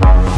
Bye.